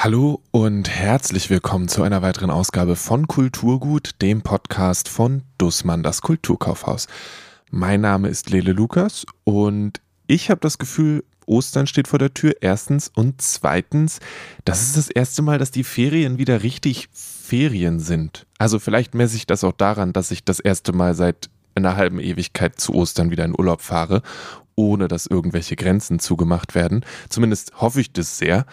Hallo und herzlich willkommen zu einer weiteren Ausgabe von Kulturgut, dem Podcast von Dussmann, das Kulturkaufhaus. Mein Name ist Lele Lukas und ich habe das Gefühl, Ostern steht vor der Tür, erstens. Und zweitens, das ist das erste Mal, dass die Ferien wieder richtig Ferien sind. Also vielleicht messe ich das auch daran, dass ich das erste Mal seit einer halben Ewigkeit zu Ostern wieder in Urlaub fahre, ohne dass irgendwelche Grenzen zugemacht werden. Zumindest hoffe ich das sehr.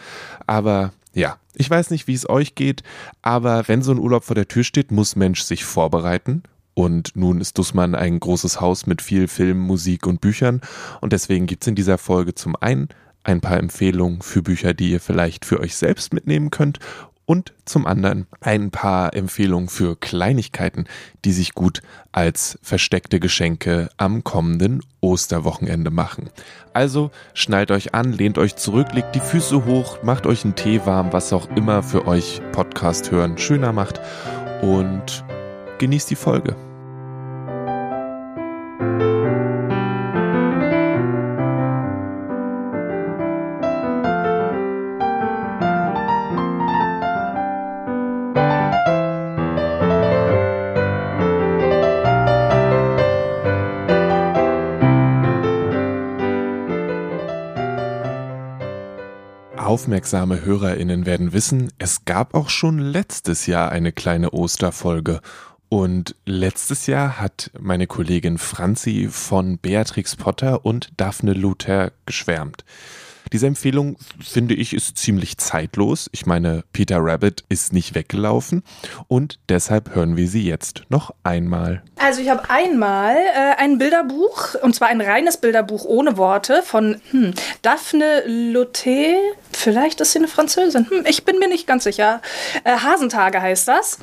Aber ja, ich weiß nicht, wie es euch geht, aber wenn so ein Urlaub vor der Tür steht, muss Mensch sich vorbereiten. Und nun ist Dussmann ein großes Haus mit viel Film, Musik und Büchern. Und deswegen gibt es in dieser Folge zum einen ein paar Empfehlungen für Bücher, die ihr vielleicht für euch selbst mitnehmen könnt und zum anderen ein paar Empfehlungen für Kleinigkeiten, die sich gut als versteckte Geschenke am kommenden Osterwochenende machen. Also schnallt euch an, lehnt euch zurück, legt die Füße hoch, macht euch einen Tee warm, was auch immer für euch Podcast hören schöner macht und genießt die Folge. Aufmerksame Hörerinnen werden wissen, es gab auch schon letztes Jahr eine kleine Osterfolge. Und letztes Jahr hat meine Kollegin Franzi von Beatrix Potter und Daphne Luther geschwärmt. Diese Empfehlung, finde ich, ist ziemlich zeitlos. Ich meine, Peter Rabbit ist nicht weggelaufen und deshalb hören wir sie jetzt noch einmal. Also ich habe einmal äh, ein Bilderbuch, und zwar ein reines Bilderbuch ohne Worte von hm, Daphne Lotte. Vielleicht ist sie eine Französin. Hm, ich bin mir nicht ganz sicher. Äh, Hasentage heißt das.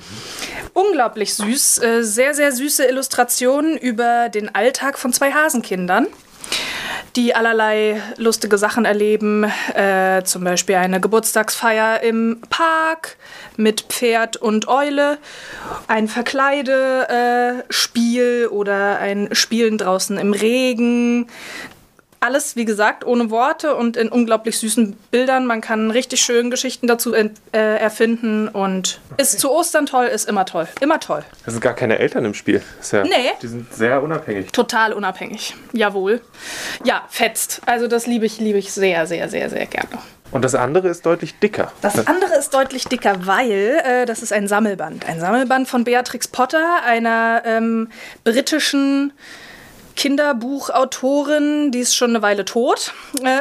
Unglaublich süß. Äh, sehr, sehr süße Illustrationen über den Alltag von zwei Hasenkindern die allerlei lustige Sachen erleben, äh, zum Beispiel eine Geburtstagsfeier im Park mit Pferd und Eule, ein Verkleidespiel äh, oder ein Spielen draußen im Regen, alles, wie gesagt, ohne Worte und in unglaublich süßen Bildern. Man kann richtig schön Geschichten dazu äh, erfinden und okay. ist zu Ostern toll, ist immer toll. Immer toll. Es sind gar keine Eltern im Spiel. Ja, nee. Die sind sehr unabhängig. Total unabhängig. Jawohl. Ja, fetzt. Also das liebe ich, liebe ich sehr, sehr, sehr, sehr gerne. Und das andere ist deutlich dicker. Das andere ist deutlich dicker, weil äh, das ist ein Sammelband. Ein Sammelband von Beatrix Potter, einer ähm, britischen Kinderbuchautorin, die ist schon eine Weile tot. Äh,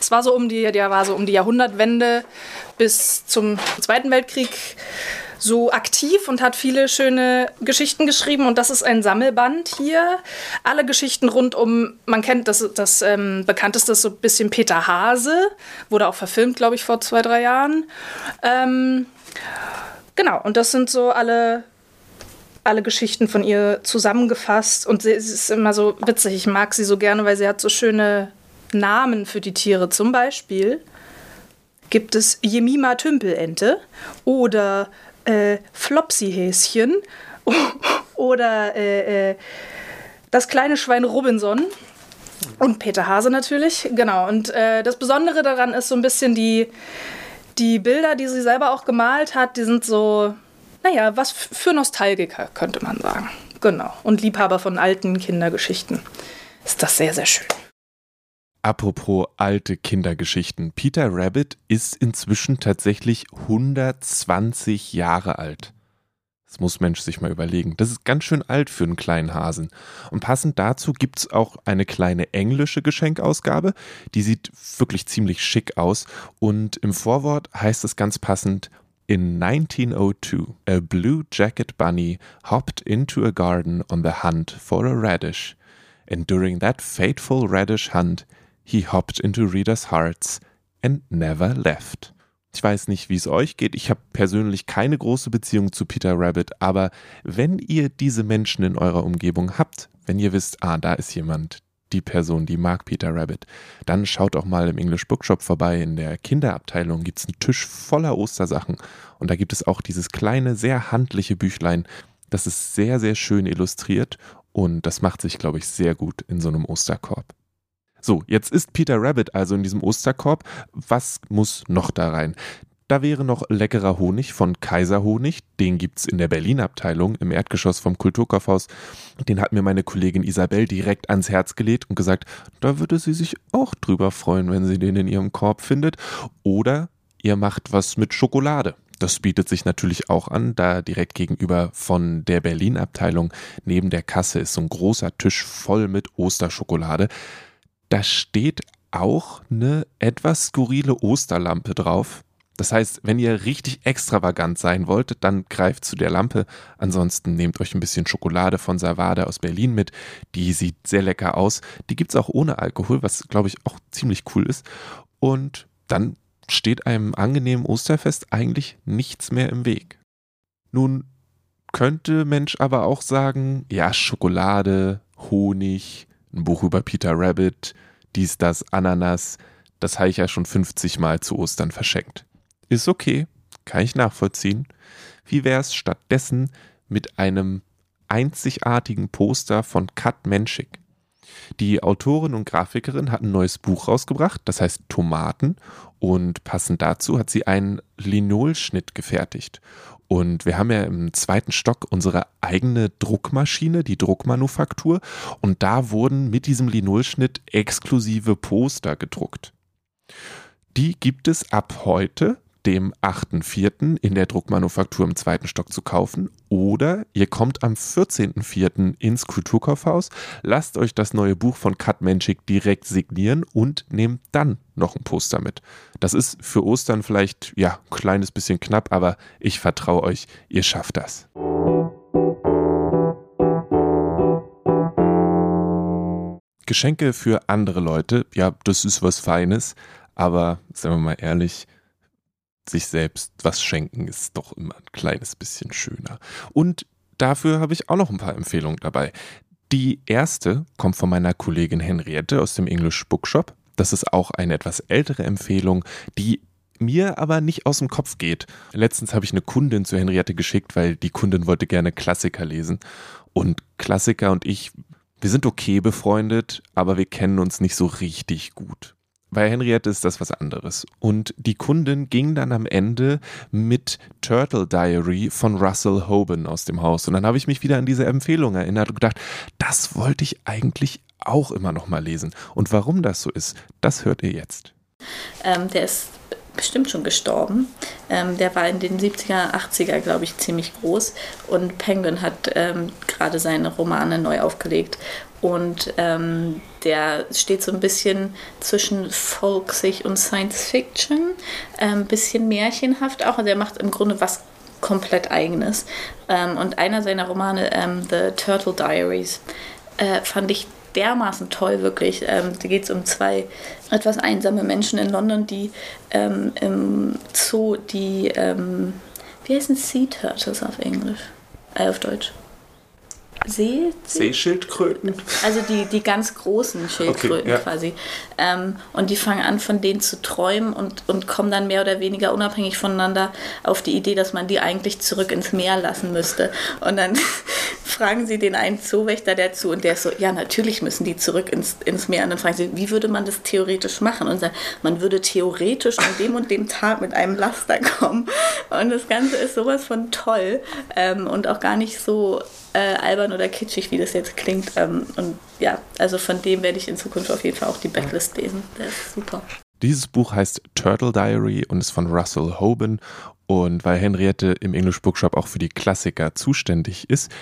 es war so um die, der war so um die Jahrhundertwende bis zum Zweiten Weltkrieg so aktiv und hat viele schöne Geschichten geschrieben. Und das ist ein Sammelband hier. Alle Geschichten rund um, man kennt das, das ähm, bekannteste ist so ein bisschen Peter Hase, wurde auch verfilmt, glaube ich, vor zwei, drei Jahren. Ähm, genau, und das sind so alle alle Geschichten von ihr zusammengefasst und sie, ist immer so witzig. Ich mag sie so gerne, weil sie hat so schöne Namen für die Tiere. Zum Beispiel gibt es Jemima Tümpelente oder äh, Flopsy-Häschen oder äh, äh, das kleine Schwein Robinson. Und Peter Hase natürlich, genau. Und äh, das Besondere daran ist so ein bisschen die, die Bilder, die sie selber auch gemalt hat, die sind so, naja, was für Nostalgiker, könnte man sagen. Genau. Und Liebhaber von alten Kindergeschichten ist das sehr, sehr schön. Apropos alte Kindergeschichten. Peter Rabbit ist inzwischen tatsächlich 120 Jahre alt. Das muss Mensch sich mal überlegen. Das ist ganz schön alt für einen kleinen Hasen. Und passend dazu gibt es auch eine kleine englische Geschenkausgabe. Die sieht wirklich ziemlich schick aus. Und im Vorwort heißt es ganz passend In 1902, a blue jacket bunny hopped into a garden on the hunt for a radish. And during that fateful radish hunt, he hopped into readers' hearts and never left. Ich weiß nicht, wie es euch geht. Ich habe persönlich keine große Beziehung zu Peter Rabbit, aber wenn ihr diese Menschen in eurer Umgebung habt, wenn ihr wisst, ah, da ist jemand, die Person, die mag Peter Rabbit, dann schaut auch mal im English Bookshop vorbei. In der Kinderabteilung gibt es einen Tisch voller Ostersachen. Und da gibt es auch dieses kleine, sehr handliche Büchlein. Das ist sehr, sehr schön illustriert und das macht sich, glaube ich, sehr gut in so einem Osterkorb. So, jetzt ist Peter Rabbit also in diesem Osterkorb. Was muss noch da rein? Da wäre noch leckerer Honig von Kaiserhonig. Den gibt es in der Berlin-Abteilung im Erdgeschoss vom Kulturkaufhaus. Den hat mir meine Kollegin Isabel direkt ans Herz gelegt und gesagt, da würde sie sich auch drüber freuen, wenn sie den in ihrem Korb findet. Oder ihr macht was mit Schokolade. Das bietet sich natürlich auch an, da direkt gegenüber von der Berlin-Abteilung neben der Kasse ist so ein großer Tisch voll mit Osterschokolade. Da steht auch eine etwas skurrile Osterlampe drauf. Das heißt, wenn ihr richtig extravagant sein wollt, dann greift zu der Lampe. Ansonsten nehmt euch ein bisschen Schokolade von Savada aus Berlin mit. Die sieht sehr lecker aus. Die gibt es auch ohne Alkohol, was glaube ich auch ziemlich cool ist. Und dann steht einem angenehmen Osterfest eigentlich nichts mehr im Weg. Nun könnte Mensch aber auch sagen, ja, Schokolade, Honig, ein Buch über Peter Rabbit, dies, das, Ananas, das habe ich ja schon 50 Mal zu Ostern verschenkt. Ist okay, kann ich nachvollziehen. Wie wäre es stattdessen mit einem einzigartigen Poster von Kat Menschik? Die Autorin und Grafikerin hat ein neues Buch rausgebracht, das heißt Tomaten. Und passend dazu hat sie einen Linolschnitt gefertigt. Und wir haben ja im zweiten Stock unsere eigene Druckmaschine, die Druckmanufaktur. Und da wurden mit diesem Linolschnitt exklusive Poster gedruckt. Die gibt es ab heute dem 8.4. in der Druckmanufaktur im zweiten Stock zu kaufen. Oder ihr kommt am 14.4. ins Kulturkaufhaus, lasst euch das neue Buch von Kat Menschik direkt signieren und nehmt dann noch ein Poster mit. Das ist für Ostern vielleicht, ja, ein kleines bisschen knapp, aber ich vertraue euch, ihr schafft das. Geschenke für andere Leute, ja, das ist was Feines, aber sagen wir mal ehrlich, sich selbst was schenken ist doch immer ein kleines bisschen schöner. Und dafür habe ich auch noch ein paar Empfehlungen dabei. Die erste kommt von meiner Kollegin Henriette aus dem English Bookshop. Das ist auch eine etwas ältere Empfehlung, die mir aber nicht aus dem Kopf geht. Letztens habe ich eine Kundin zu Henriette geschickt, weil die Kundin wollte gerne Klassiker lesen. Und Klassiker und ich, wir sind okay befreundet, aber wir kennen uns nicht so richtig gut. Bei Henriette ist das was anderes. Und die Kundin ging dann am Ende mit Turtle Diary von Russell Hoban aus dem Haus. Und dann habe ich mich wieder an diese Empfehlung erinnert und gedacht, das wollte ich eigentlich auch immer noch mal lesen. Und warum das so ist, das hört ihr jetzt. Ähm, der ist bestimmt schon gestorben. Ähm, der war in den 70er, 80er, glaube ich, ziemlich groß. Und Penguin hat ähm, gerade seine Romane neu aufgelegt. Und ähm, der steht so ein bisschen zwischen folksig und Science Fiction, ein ähm, bisschen märchenhaft auch. Also er macht im Grunde was komplett eigenes. Ähm, und einer seiner Romane, ähm, The Turtle Diaries, äh, fand ich dermaßen toll, wirklich. Ähm, da geht es um zwei etwas einsame Menschen in London, die ähm, im Zoo die, ähm, wie heißen Sea Turtles auf Englisch? Äh, auf Deutsch. See, Seeschildkröten. Also die, die ganz großen Schildkröten okay, ja. quasi. Ähm, und die fangen an, von denen zu träumen und, und kommen dann mehr oder weniger unabhängig voneinander auf die Idee, dass man die eigentlich zurück ins Meer lassen müsste. Und dann fragen sie den einen Zoowächter dazu und der ist so, ja, natürlich müssen die zurück ins, ins Meer. Und dann fragen sie, wie würde man das theoretisch machen? Und sagt, man würde theoretisch an dem und dem Tag mit einem Laster kommen. Und das Ganze ist sowas von toll ähm, und auch gar nicht so äh, albern oder kitschig, wie das jetzt klingt. Ähm, und ja, also von dem werde ich in Zukunft auf jeden Fall auch die Backlist lesen. Der ist super. Dieses Buch heißt Turtle Diary und ist von Russell Hoban. Und weil Henriette im English Bookshop auch für die Klassiker zuständig ist,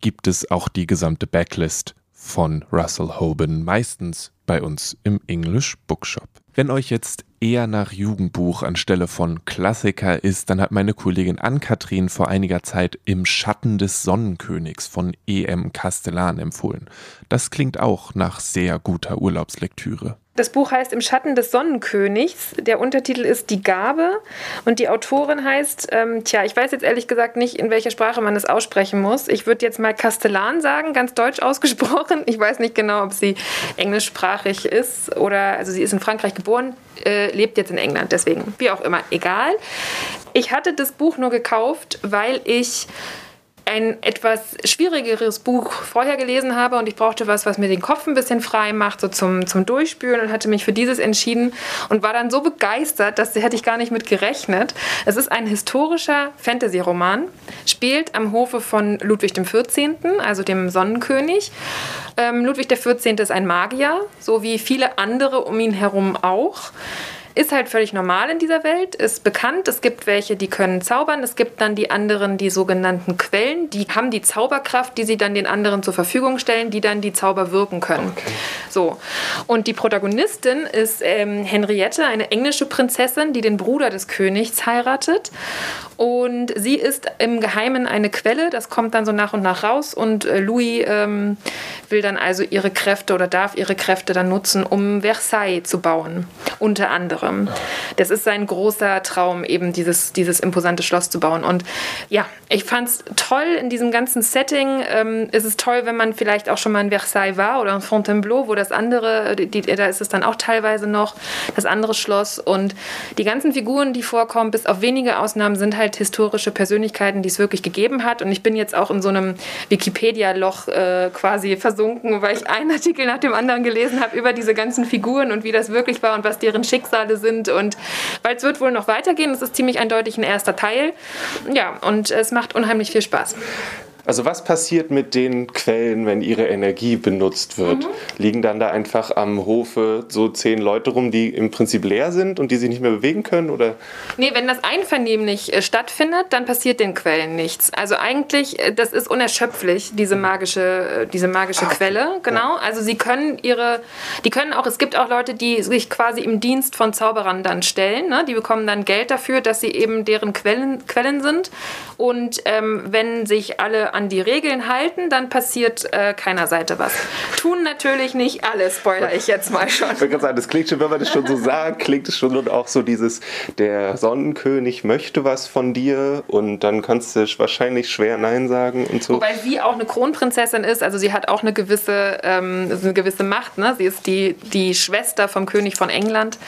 gibt es auch die gesamte Backlist von Russell Hoban, meistens bei uns im English Bookshop. Wenn euch jetzt eher nach Jugendbuch anstelle von Klassiker ist, dann hat meine Kollegin Ann-Kathrin vor einiger Zeit Im Schatten des Sonnenkönigs von E.M. Castellan empfohlen. Das klingt auch nach sehr guter Urlaubslektüre. Das Buch heißt Im Schatten des Sonnenkönigs. Der Untertitel ist Die Gabe und die Autorin heißt, ähm, tja, ich weiß jetzt ehrlich gesagt nicht, in welcher Sprache man es aussprechen muss. Ich würde jetzt mal Castellan sagen, ganz deutsch ausgesprochen. Ich weiß nicht genau, ob sie englischsprachig ist oder, also sie ist in Frankreich geboren, äh, lebt jetzt in England, deswegen, wie auch immer, egal. Ich hatte das Buch nur gekauft, weil ich ein etwas schwierigeres Buch vorher gelesen habe und ich brauchte was, was mir den Kopf ein bisschen frei macht, so zum, zum Durchspülen und hatte mich für dieses entschieden und war dann so begeistert, dass hätte ich gar nicht mit gerechnet. Es ist ein historischer Fantasy-Roman, spielt am Hofe von Ludwig XIV., also dem Sonnenkönig. Ähm, Ludwig XIV. ist ein Magier, so wie viele andere um ihn herum auch. Ist halt völlig normal in dieser Welt, ist bekannt. Es gibt welche, die können zaubern. Es gibt dann die anderen, die sogenannten Quellen. Die haben die Zauberkraft, die sie dann den anderen zur Verfügung stellen, die dann die Zauber wirken können. Okay. So. Und die Protagonistin ist ähm, Henriette, eine englische Prinzessin, die den Bruder des Königs heiratet. Und sie ist im Geheimen eine Quelle. Das kommt dann so nach und nach raus. Und äh, Louis ähm, will dann also ihre Kräfte oder darf ihre Kräfte dann nutzen, um Versailles zu bauen. Unter anderem anderem. Das ist sein großer Traum, eben dieses, dieses imposante Schloss zu bauen. Und ja, ich fand es toll in diesem ganzen Setting. Ähm, es ist toll, wenn man vielleicht auch schon mal in Versailles war oder in Fontainebleau, wo das andere, die, da ist es dann auch teilweise noch, das andere Schloss. Und die ganzen Figuren, die vorkommen, bis auf wenige Ausnahmen, sind halt historische Persönlichkeiten, die es wirklich gegeben hat. Und ich bin jetzt auch in so einem Wikipedia-Loch äh, quasi versunken, weil ich einen Artikel nach dem anderen gelesen habe über diese ganzen Figuren und wie das wirklich war und was deren Schicksale gerade sind. Und weil es wird wohl noch weitergehen, es ist ziemlich eindeutig ein erster Teil. Ja, und es macht unheimlich viel Spaß. Also was passiert mit den Quellen, wenn ihre Energie benutzt wird? Mhm. Liegen dann da einfach am Hofe so zehn Leute rum, die im Prinzip leer sind und die sich nicht mehr bewegen können? Oder? Nee, wenn das einvernehmlich äh, stattfindet, dann passiert den Quellen nichts. Also eigentlich, äh, das ist unerschöpflich, diese magische, äh, diese magische okay. Quelle. Genau. Ja. Also sie können ihre, die können auch, es gibt auch Leute, die sich quasi im Dienst von Zauberern dann stellen. Ne? Die bekommen dann Geld dafür, dass sie eben deren Quellen, Quellen sind. Und ähm, wenn sich alle an die Regeln halten, dann passiert äh, keiner Seite was. Tun natürlich nicht alle, spoiler ich jetzt mal schon. Ich würde sagen, das klingt schon, wenn man das schon so sagt, klingt es schon und auch so dieses, der Sonnenkönig möchte was von dir und dann kannst du wahrscheinlich schwer Nein sagen und so. Wobei sie auch eine Kronprinzessin ist, also sie hat auch eine gewisse, ähm, eine gewisse Macht. Ne? Sie ist die, die Schwester vom König von England,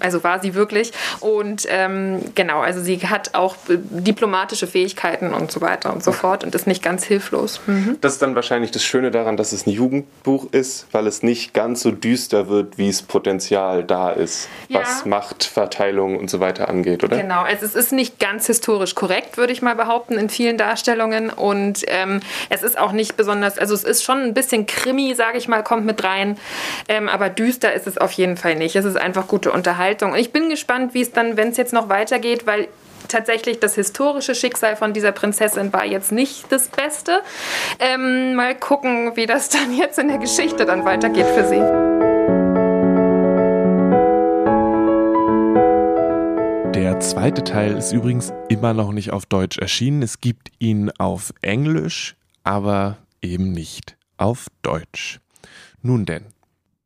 also war sie wirklich. Und ähm, genau, also sie hat auch diplomatische Fähigkeiten und so weiter und so fort und ist nicht ganz ganz hilflos. Mhm. Das ist dann wahrscheinlich das Schöne daran, dass es ein Jugendbuch ist, weil es nicht ganz so düster wird, wie es Potenzial da ist, ja. was Machtverteilung und so weiter angeht, oder? Genau, also es ist nicht ganz historisch korrekt, würde ich mal behaupten, in vielen Darstellungen. Und ähm, es ist auch nicht besonders, also es ist schon ein bisschen Krimi, sage ich mal, kommt mit rein. Ähm, aber düster ist es auf jeden Fall nicht. Es ist einfach gute Unterhaltung. Und ich bin gespannt, wie es dann, wenn es jetzt noch weitergeht, weil tatsächlich das historische Schicksal von dieser Prinzessin war jetzt nicht das Beste. Ähm, mal gucken, wie das dann jetzt in der Geschichte dann weitergeht für sie. Der zweite Teil ist übrigens immer noch nicht auf Deutsch erschienen. Es gibt ihn auf Englisch, aber eben nicht auf Deutsch. Nun denn,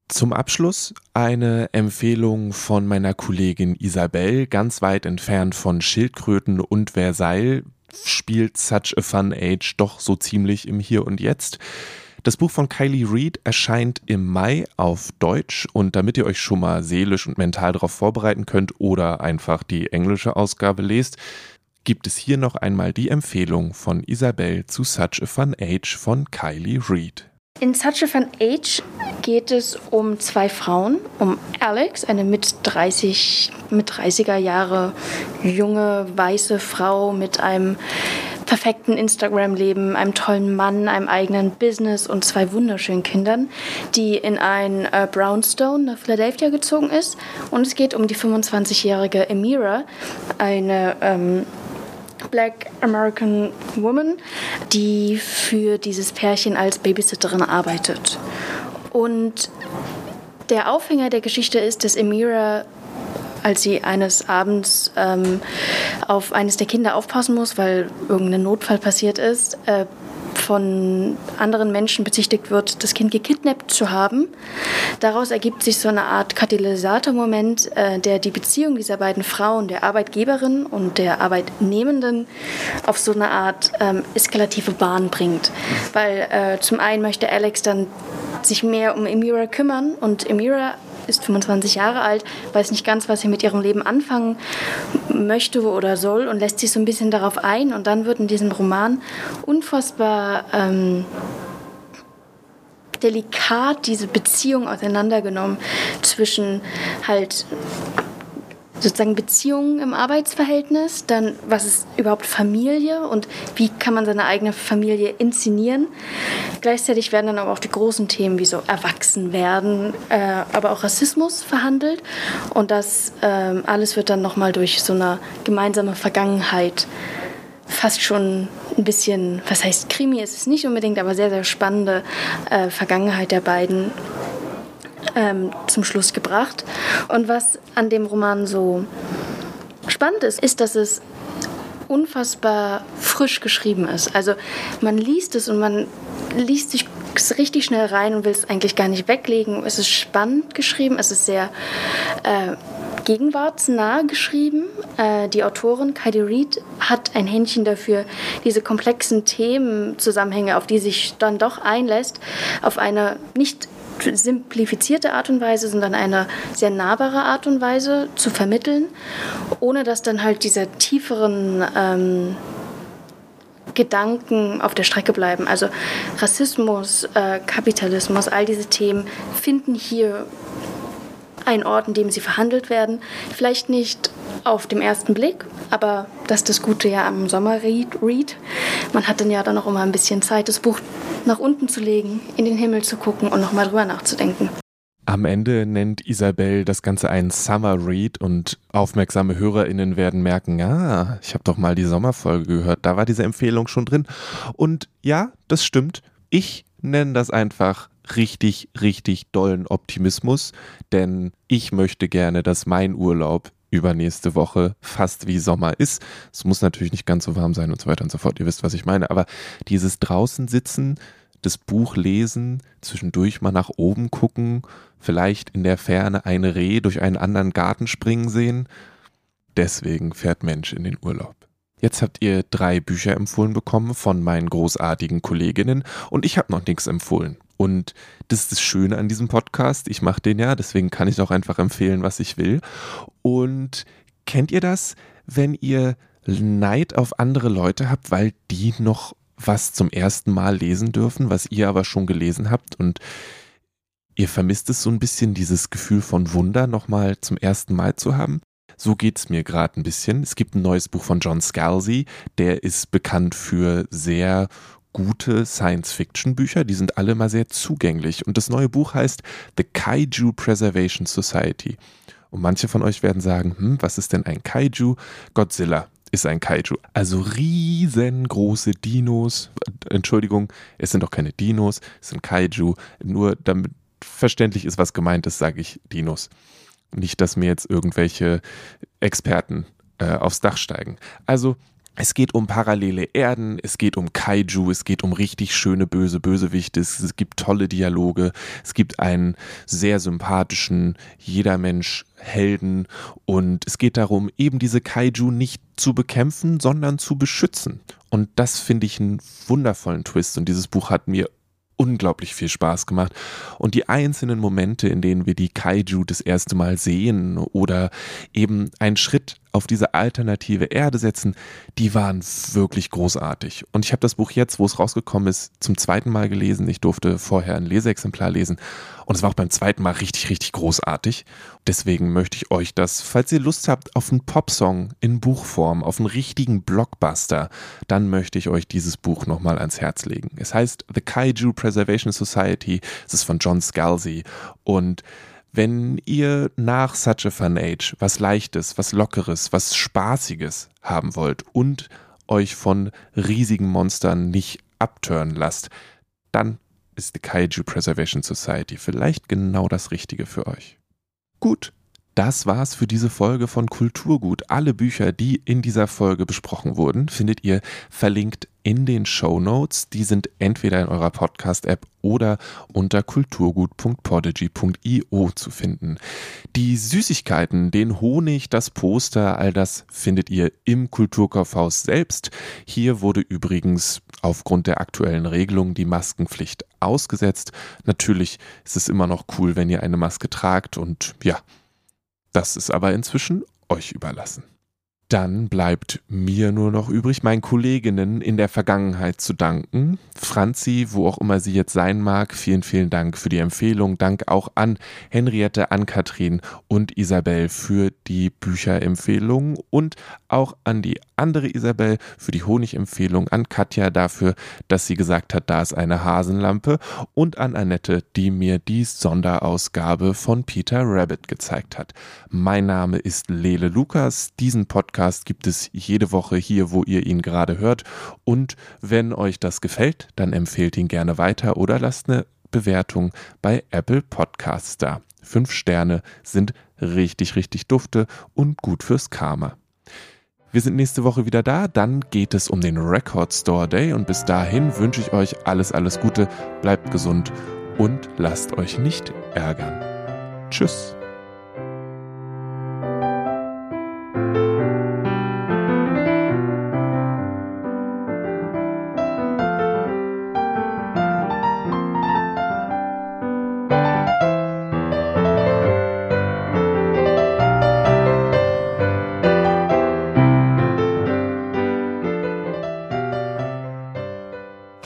zum Abschluss eine Empfehlung von meiner Kollegin Isabel, ganz weit entfernt von Schildkröten und Versailles, spielt Such a Fun Age doch so ziemlich im Hier und Jetzt. Das Buch von Kylie Reed erscheint im Mai auf Deutsch und damit ihr euch schon mal seelisch und mental darauf vorbereiten könnt oder einfach die englische Ausgabe lest, gibt es hier noch einmal die Empfehlung von Isabel zu Such a Fun Age von Kylie Reed. In Such a Fun Age geht es um zwei Frauen, um Alex, eine mit 30, mit 30er Jahre junge weiße Frau mit einem perfekten Instagram-Leben, einem tollen Mann, einem eigenen Business und zwei wunderschönen Kindern, die in ein äh, Brownstone nach Philadelphia gezogen ist. Und es geht um die 25-jährige Emira, eine ähm, Black American Woman, die für dieses Pärchen als Babysitterin arbeitet. Und der Aufhänger der Geschichte ist, dass Emira als sie eines Abends ähm, auf eines der Kinder aufpassen muss, weil irgendein Notfall passiert ist, äh, von anderen Menschen bezichtigt wird, das Kind gekidnappt zu haben. Daraus ergibt sich so eine Art Katalysatormoment, äh, der die Beziehung dieser beiden Frauen, der Arbeitgeberin und der Arbeitnehmenden, auf so eine Art ähm, eskalative Bahn bringt. Weil äh, zum einen möchte Alex dann sich mehr um Emira kümmern. Und Emira ist 25 Jahre alt, weiß nicht ganz, was sie mit ihrem Leben anfangen möchte oder soll und lässt sich so ein bisschen darauf ein. Und dann wird in diesem Roman unfassbar ähm, delikat diese Beziehung auseinandergenommen zwischen halt sozusagen Beziehungen im Arbeitsverhältnis, dann was ist überhaupt Familie und wie kann man seine eigene Familie inszenieren. Gleichzeitig werden dann aber auch die großen Themen wie so Erwachsenwerden, äh, aber auch Rassismus verhandelt und das äh, alles wird dann nochmal durch so eine gemeinsame Vergangenheit fast schon ein bisschen, was heißt Krimi ist es nicht unbedingt, aber sehr, sehr spannende äh, Vergangenheit der beiden ähm, zum Schluss gebracht. Und was an dem Roman so spannend ist, ist, dass es unfassbar frisch geschrieben ist. Also man liest es und man liest sich richtig schnell rein und will es eigentlich gar nicht weglegen. Es ist spannend geschrieben, es ist sehr äh, gegenwartsnah geschrieben. Äh, die Autorin Heidi Reid hat ein Händchen dafür, diese komplexen Themenzusammenhänge, auf die sich dann doch einlässt, auf eine nicht simplifizierte Art und Weise, sondern eine sehr nahbare Art und Weise zu vermitteln, ohne dass dann halt diese tieferen ähm, Gedanken auf der Strecke bleiben. Also Rassismus, äh, Kapitalismus, all diese Themen finden hier einen Ort, in dem sie verhandelt werden. Vielleicht nicht auf dem ersten Blick, aber das ist das Gute ja am Sommerread. Man hat dann ja dann auch immer ein bisschen Zeit, das Buch nach unten zu legen, in den Himmel zu gucken und nochmal drüber nachzudenken. Am Ende nennt Isabel das Ganze einen Summer Read und aufmerksame HörerInnen werden merken, ah, ich habe doch mal die Sommerfolge gehört, da war diese Empfehlung schon drin. Und ja, das stimmt. Ich nenne das einfach richtig, richtig dollen Optimismus, denn ich möchte gerne, dass mein Urlaub übernächste Woche fast wie Sommer ist. Es muss natürlich nicht ganz so warm sein und so weiter und so fort. Ihr wisst, was ich meine. Aber dieses draußen sitzen, das Buch lesen, zwischendurch mal nach oben gucken, vielleicht in der Ferne ein Reh durch einen anderen Garten springen sehen. Deswegen fährt Mensch in den Urlaub. Jetzt habt ihr drei Bücher empfohlen bekommen von meinen großartigen Kolleginnen und ich habe noch nichts empfohlen. Und das ist das Schöne an diesem Podcast. Ich mache den ja, deswegen kann ich auch einfach empfehlen, was ich will. Und kennt ihr das, wenn ihr Neid auf andere Leute habt, weil die noch was zum ersten Mal lesen dürfen, was ihr aber schon gelesen habt und ihr vermisst es so ein bisschen, dieses Gefühl von Wunder nochmal zum ersten Mal zu haben? So geht es mir gerade ein bisschen. Es gibt ein neues Buch von John Scalzi, der ist bekannt für sehr gute Science-Fiction-Bücher, die sind alle mal sehr zugänglich. Und das neue Buch heißt The Kaiju Preservation Society. Und manche von euch werden sagen, hm, was ist denn ein Kaiju? Godzilla ist ein Kaiju. Also riesengroße Dinos. Entschuldigung, es sind doch keine Dinos, es sind Kaiju. Nur damit verständlich ist, was gemeint ist, sage ich Dinos. Nicht, dass mir jetzt irgendwelche Experten äh, aufs Dach steigen. Also es geht um parallele Erden, es geht um Kaiju, es geht um richtig schöne böse Bösewichte, es, gibt tolle Dialoge, es gibt einen sehr sympathischen Jeder Mensch Helden und es geht darum, eben diese Kaiju nicht zu bekämpfen, sondern zu beschützen. Und das finde ich einen wundervollen Twist und dieses Buch hat mir unglaublich viel Spaß gemacht. Und die einzelnen Momente, in denen wir die Kaiju das erste Mal sehen oder eben einen Schritt auf diese alternative Erde setzen, die waren wirklich großartig. Und ich habe das Buch jetzt, wo es rausgekommen ist, zum zweiten Mal gelesen. Ich durfte vorher ein Leseexemplar lesen und es war auch beim zweiten Mal richtig, richtig großartig. Deswegen möchte ich euch das, falls ihr Lust habt auf einen Popsong in Buchform, auf einen richtigen Blockbuster, dann möchte ich euch dieses Buch nochmal ans Herz legen. Es heißt The Kaiju Preservation Society. Es ist von John Scalzi und wenn ihr nach Such a Fun Age was Leichtes, was Lockeres, was Spaßiges haben wollt und euch von riesigen Monstern nicht abtören lasst, dann ist die Kaiju Preservation Society vielleicht genau das Richtige für euch. Gut, Das war's für diese Folge von Kulturgut. Alle Bücher, die in dieser Folge besprochen wurden, findet ihr verlinkt in den Show Notes. Die sind entweder in eurer Podcast-App oder unter kulturgut.podigy.io zu finden. Die Süßigkeiten, den Honig, das Poster, all das findet ihr im Kulturkaufhaus selbst. Hier wurde übrigens aufgrund der aktuellen Regelung die Maskenpflicht ausgesetzt. Natürlich ist es immer noch cool, wenn ihr eine Maske tragt und ja, das ist aber inzwischen euch überlassen. Dann bleibt mir nur noch übrig, meinen Kolleginnen in der Vergangenheit zu danken. Franzi, wo auch immer sie jetzt sein mag, vielen, vielen Dank für die Empfehlung. Dank auch an Henriette, an Kathrin und Isabel für die Bücherempfehlungen und auch an die andere Isabel für die Honigempfehlung, an Katja dafür, dass sie gesagt hat, da ist eine Hasenlampe und an Annette, die mir die Sonderausgabe von Peter Rabbit gezeigt hat. Mein Name ist Lele Lukas. Diesen Podcast gibt es jede Woche hier, wo ihr ihn gerade hört. Und wenn euch das gefällt, dann empfehlt ihn gerne weiter oder lasst eine Bewertung bei Apple Podcasts da. Fünf Sterne sind richtig, richtig dufte und gut fürs Karma. Wir sind nächste Woche wieder da, dann geht es um den Record Store Day und bis dahin wünsche ich euch alles, alles Gute, bleibt gesund und lasst euch nicht ärgern. Tschüss.